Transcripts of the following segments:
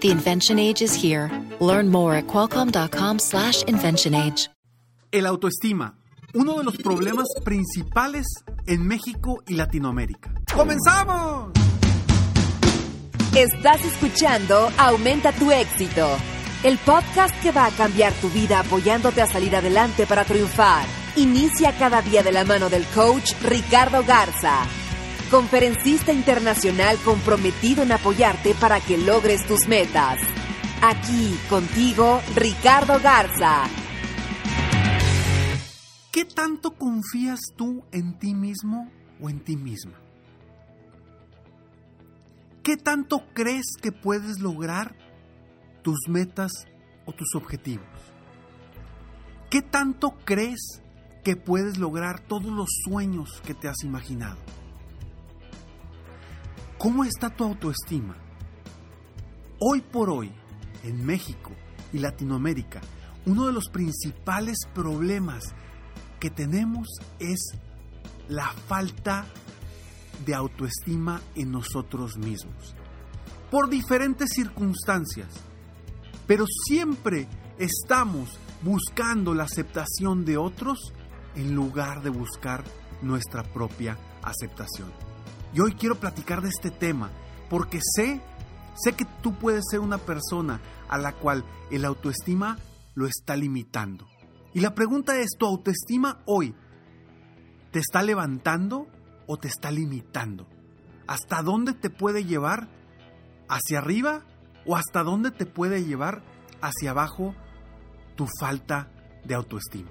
The invention age is here. Learn more at qualcomm.com/slash invention age. El autoestima, uno de los problemas principales en México y Latinoamérica. ¡Comenzamos! Estás escuchando Aumenta tu éxito, el podcast que va a cambiar tu vida apoyándote a salir adelante para triunfar. Inicia cada día de la mano del coach Ricardo Garza conferencista internacional comprometido en apoyarte para que logres tus metas. Aquí contigo, Ricardo Garza. ¿Qué tanto confías tú en ti mismo o en ti misma? ¿Qué tanto crees que puedes lograr tus metas o tus objetivos? ¿Qué tanto crees que puedes lograr todos los sueños que te has imaginado? ¿Cómo está tu autoestima? Hoy por hoy, en México y Latinoamérica, uno de los principales problemas que tenemos es la falta de autoestima en nosotros mismos. Por diferentes circunstancias. Pero siempre estamos buscando la aceptación de otros en lugar de buscar nuestra propia aceptación. Y hoy quiero platicar de este tema porque sé, sé que tú puedes ser una persona a la cual el autoestima lo está limitando. Y la pregunta es, ¿tu autoestima hoy te está levantando o te está limitando? ¿Hasta dónde te puede llevar? ¿Hacia arriba o hasta dónde te puede llevar hacia abajo tu falta de autoestima?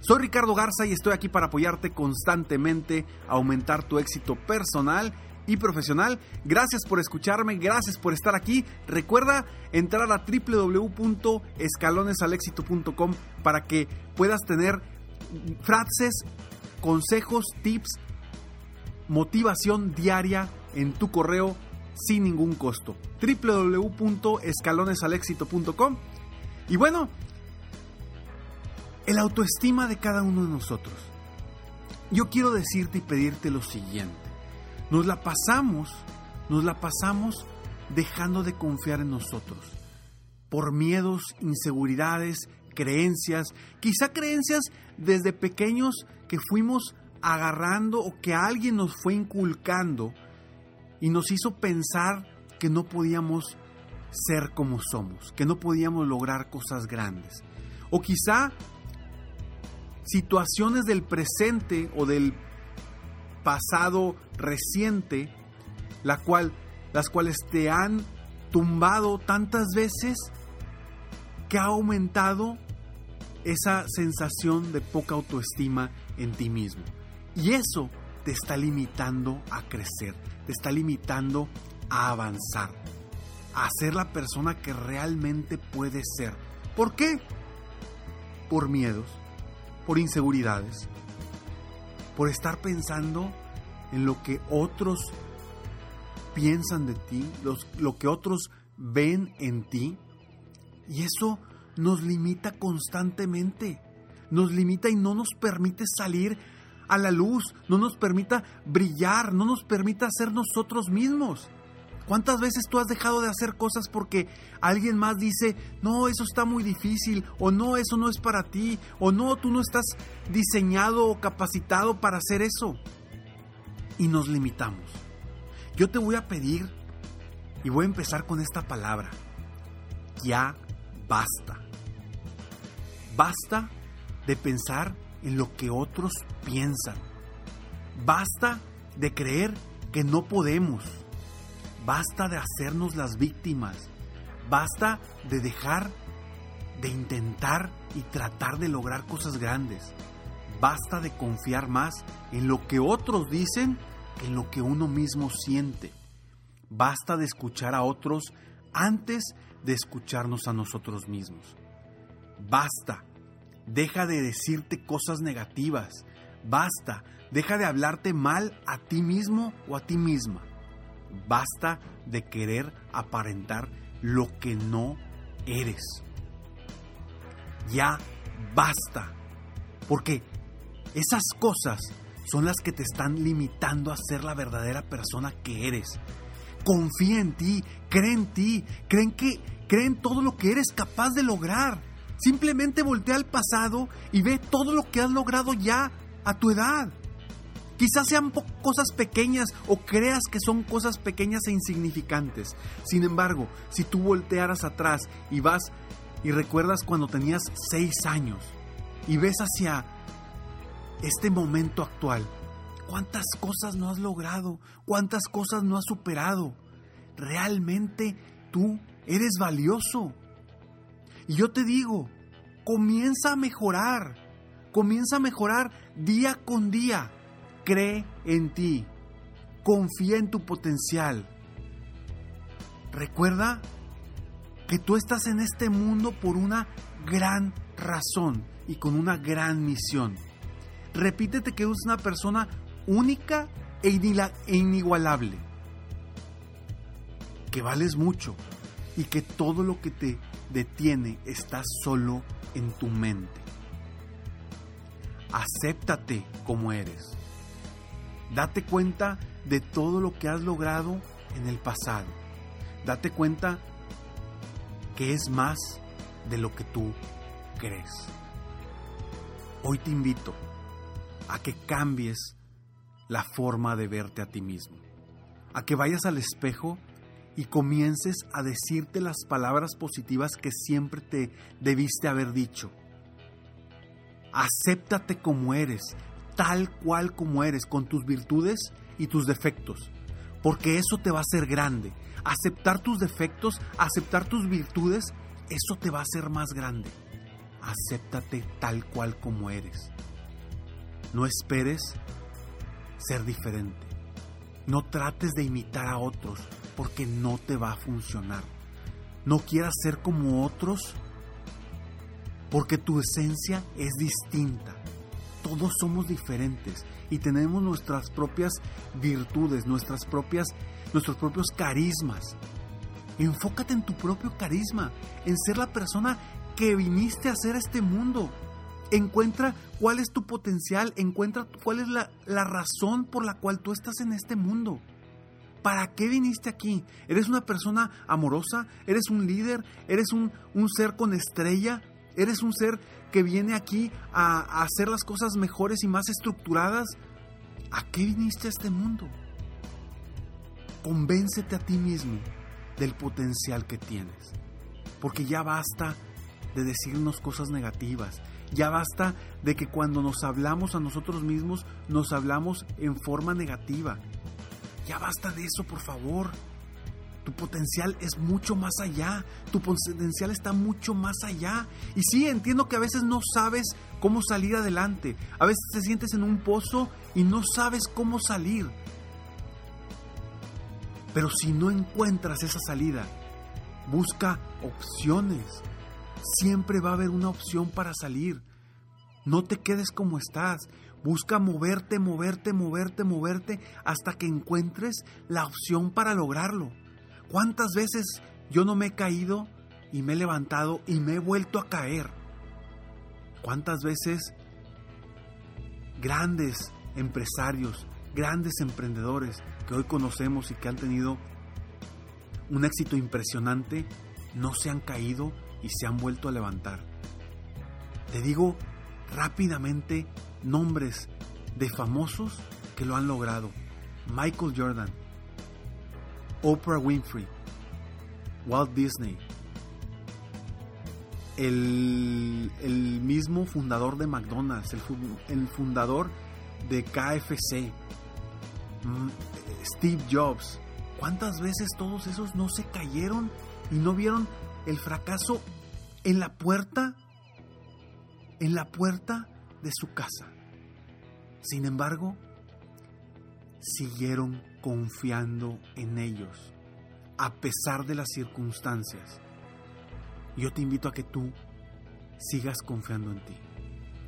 Soy Ricardo Garza y estoy aquí para apoyarte constantemente a aumentar tu éxito personal y profesional. Gracias por escucharme, gracias por estar aquí. Recuerda entrar a www.escalonesalexito.com para que puedas tener frases, consejos, tips, motivación diaria en tu correo sin ningún costo. www.escalonesalexito.com Y bueno, el autoestima de cada uno de nosotros. Yo quiero decirte y pedirte lo siguiente. Nos la pasamos, nos la pasamos dejando de confiar en nosotros. Por miedos, inseguridades, creencias, quizá creencias desde pequeños que fuimos agarrando o que alguien nos fue inculcando y nos hizo pensar que no podíamos ser como somos, que no podíamos lograr cosas grandes. O quizá situaciones del presente o del pasado reciente, la cual, las cuales te han tumbado tantas veces que ha aumentado esa sensación de poca autoestima en ti mismo. Y eso te está limitando a crecer, te está limitando a avanzar, a ser la persona que realmente puedes ser. ¿Por qué? Por miedos, por inseguridades, por estar pensando en lo que otros piensan de ti, lo que otros ven en ti. Y eso nos limita constantemente, nos limita y no nos permite salir a la luz, no nos permita brillar, no nos permita ser nosotros mismos. ¿Cuántas veces tú has dejado de hacer cosas porque alguien más dice, no, eso está muy difícil, o no, eso no es para ti, o no, tú no estás diseñado o capacitado para hacer eso? Y nos limitamos. Yo te voy a pedir, y voy a empezar con esta palabra, ya basta. Basta de pensar en lo que otros piensan. Basta de creer que no podemos Basta de hacernos las víctimas. Basta de dejar de intentar y tratar de lograr cosas grandes. Basta de confiar más en lo que otros dicen que en lo que uno mismo siente. Basta de escuchar a otros antes de escucharnos a nosotros mismos. Basta Deja de decirte cosas negativas. Basta. Deja de hablarte mal a ti mismo o a ti misma. Basta de querer aparentar lo que no eres. Ya basta. Porque esas cosas son las que te están limitando a ser la verdadera persona que eres. Confía en ti, cree en ti, creen que todo lo que eres capaz de lograr. Simplemente voltea al pasado y ve todo lo que has logrado ya a tu edad. Quizás sean cosas pequeñas o creas que son cosas pequeñas e insignificantes. Sin embargo, si tú voltearas atrás y vas y recuerdas cuando tenías seis años y ves hacia este momento actual, cuántas cosas no has logrado, cuántas cosas no has superado. Realmente tú eres valioso. Y yo te digo, comienza a mejorar, comienza a mejorar día con día cree en ti, confía en tu potencial. Recuerda que tú estás en este mundo por una gran razón y con una gran misión. Repítete que eres una persona única e, e inigualable, que vales mucho y que todo lo que te detiene está solo en tu mente. Acéptate como eres. Date cuenta de todo lo que has logrado en el pasado. Date cuenta que es más de lo que tú crees. Hoy te invito a que cambies la forma de verte a ti mismo. A que vayas al espejo y comiences a decirte las palabras positivas que siempre te debiste haber dicho. Acéptate como eres, tal cual como eres, con tus virtudes y tus defectos, porque eso te va a hacer grande. Aceptar tus defectos, aceptar tus virtudes, eso te va a hacer más grande. Acéptate tal cual como eres. No esperes ser diferente. No trates de imitar a otros porque no te va a funcionar. No quieras ser como otros porque tu esencia es distinta todos somos diferentes y tenemos nuestras propias virtudes, nuestras propias, nuestros propios carismas. Enfócate en tu propio carisma, en ser la persona que viniste a hacer este mundo. Encuentra cuál es tu potencial, encuentra cuál es la, la razón por la cual tú estás en este mundo. ¿Para qué viniste aquí? ¿Eres una persona amorosa? ¿Eres un líder? ¿Eres un, un ser con estrella? ¿Eres un ser que viene aquí a, hacer las cosas mejores y más estructuradas? ¿A qué viniste a este mundo? Convéncete a ti mismo del potencial que tienes. Porque ya basta de decirnos cosas negativas. Ya basta de que cuando nos hablamos a nosotros mismos, nos hablamos en forma negativa. Ya basta de eso, por favor. Tu potencial es mucho más allá. Tu potencial está mucho más allá. Y sí, entiendo que a veces no sabes cómo salir adelante. A veces te sientes en un pozo y no sabes cómo salir. Pero si no encuentras esa salida, busca opciones. Siempre va a haber una opción para salir. No te quedes como estás. Busca moverte, moverte, moverte, moverte hasta que encuentres la opción para lograrlo. ¿Cuántas veces yo no me he caído y me he levantado y me he vuelto a caer? ¿Cuántas veces grandes empresarios, grandes emprendedores que hoy conocemos y que han tenido un éxito impresionante, no se han caído y se han vuelto a levantar? Te digo rápidamente nombres de famosos que lo han logrado. Michael Jordan, Oprah Winfrey, Walt Disney, el, mismo fundador de McDonald's, el, fundador de KFC, mm, Steve Jobs. ¿Cuántas veces todos esos no se cayeron y no vieron el fracaso en la puerta, en la puerta de su casa? Sin embargo, siguieron confiando en ellos, a pesar de las circunstancias. Yo te invito a que tú sigas confiando en ti.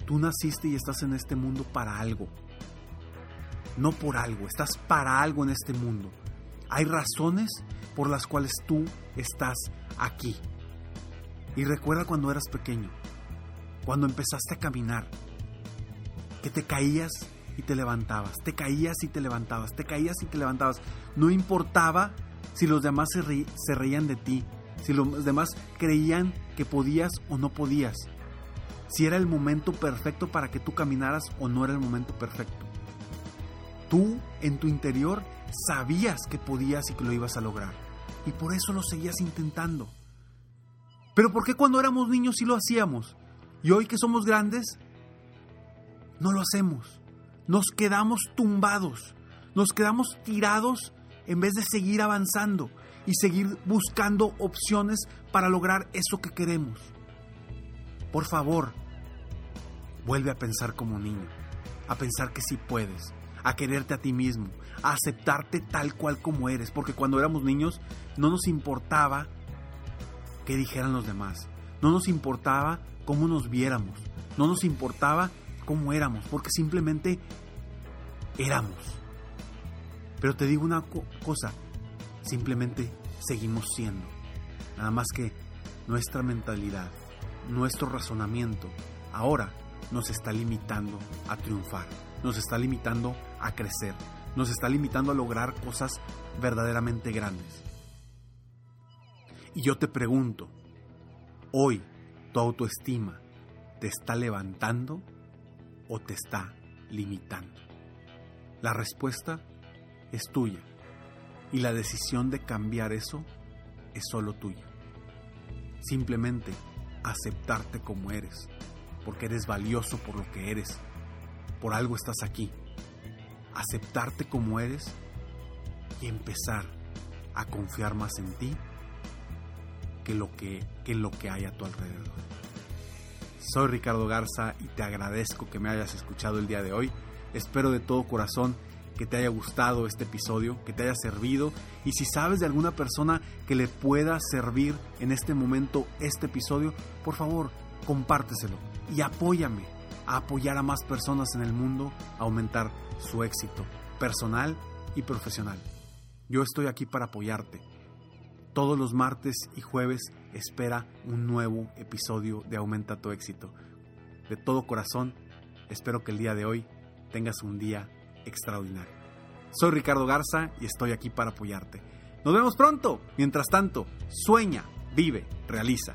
Tú naciste y estás en este mundo para algo. No por algo, estás para algo en este mundo. Hay razones por las cuales tú estás aquí. Y recuerda cuando eras pequeño, cuando empezaste a caminar, que te caías y te levantabas, te caías y te levantabas, te caías y te levantabas. No importaba si los demás se, reían de ti, si los demás creían que podías o no podías, si era el momento perfecto para que tú caminaras o no era el momento perfecto. Tú en tu interior sabías que podías y que lo ibas a lograr. Y por eso lo seguías intentando. Pero ¿por qué cuando éramos niños sí lo hacíamos? Y hoy que somos grandes, no lo hacemos. Nos quedamos tumbados. Nos quedamos tirados en vez de seguir avanzando y seguir buscando opciones para lograr eso que queremos. Por favor, vuelve a pensar como niño, a pensar que sí puedes, a quererte a ti mismo, a aceptarte tal cual como eres, porque cuando éramos niños no nos importaba qué dijeran los demás, no nos importaba cómo nos viéramos, no nos importaba cómo éramos, porque simplemente éramos. Pero te digo una cosa, simplemente seguimos siendo. Nada más que nuestra mentalidad, nuestro razonamiento, ahora nos está limitando a triunfar, nos está limitando a crecer, nos está limitando a lograr cosas verdaderamente grandes. Y yo te pregunto, hoy tu autoestima te está levantando o te está limitando? La respuesta es tuya y la decisión de cambiar eso es solo tuya. Simplemente aceptarte como eres, porque eres valioso por lo que eres, por algo estás aquí. Aceptarte como eres y empezar a confiar más en ti que, lo que, que lo que hay a tu alrededor. Soy Ricardo Garza y te agradezco que me hayas escuchado el día de hoy. Espero de todo corazón que te haya gustado este episodio, que te haya servido y si sabes de alguna persona que le pueda servir en este momento este episodio, por favor, compárteselo y apóyame a apoyar a más personas en el mundo a aumentar su éxito personal y profesional. Yo estoy aquí para apoyarte. Todos los martes y jueves espera un nuevo episodio de Aumenta tu éxito. De todo corazón, espero que el día de hoy tengas un día extraordinario. Soy Ricardo Garza y estoy aquí para apoyarte. Nos vemos pronto. Mientras tanto, sueña, vive, realiza.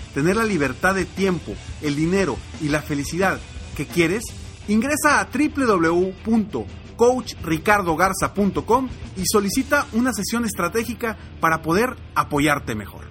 tener la libertad de tiempo, el dinero y la felicidad que quieres, ingresa a www.coachricardogarza.com y solicita una sesión estratégica para poder apoyarte mejor.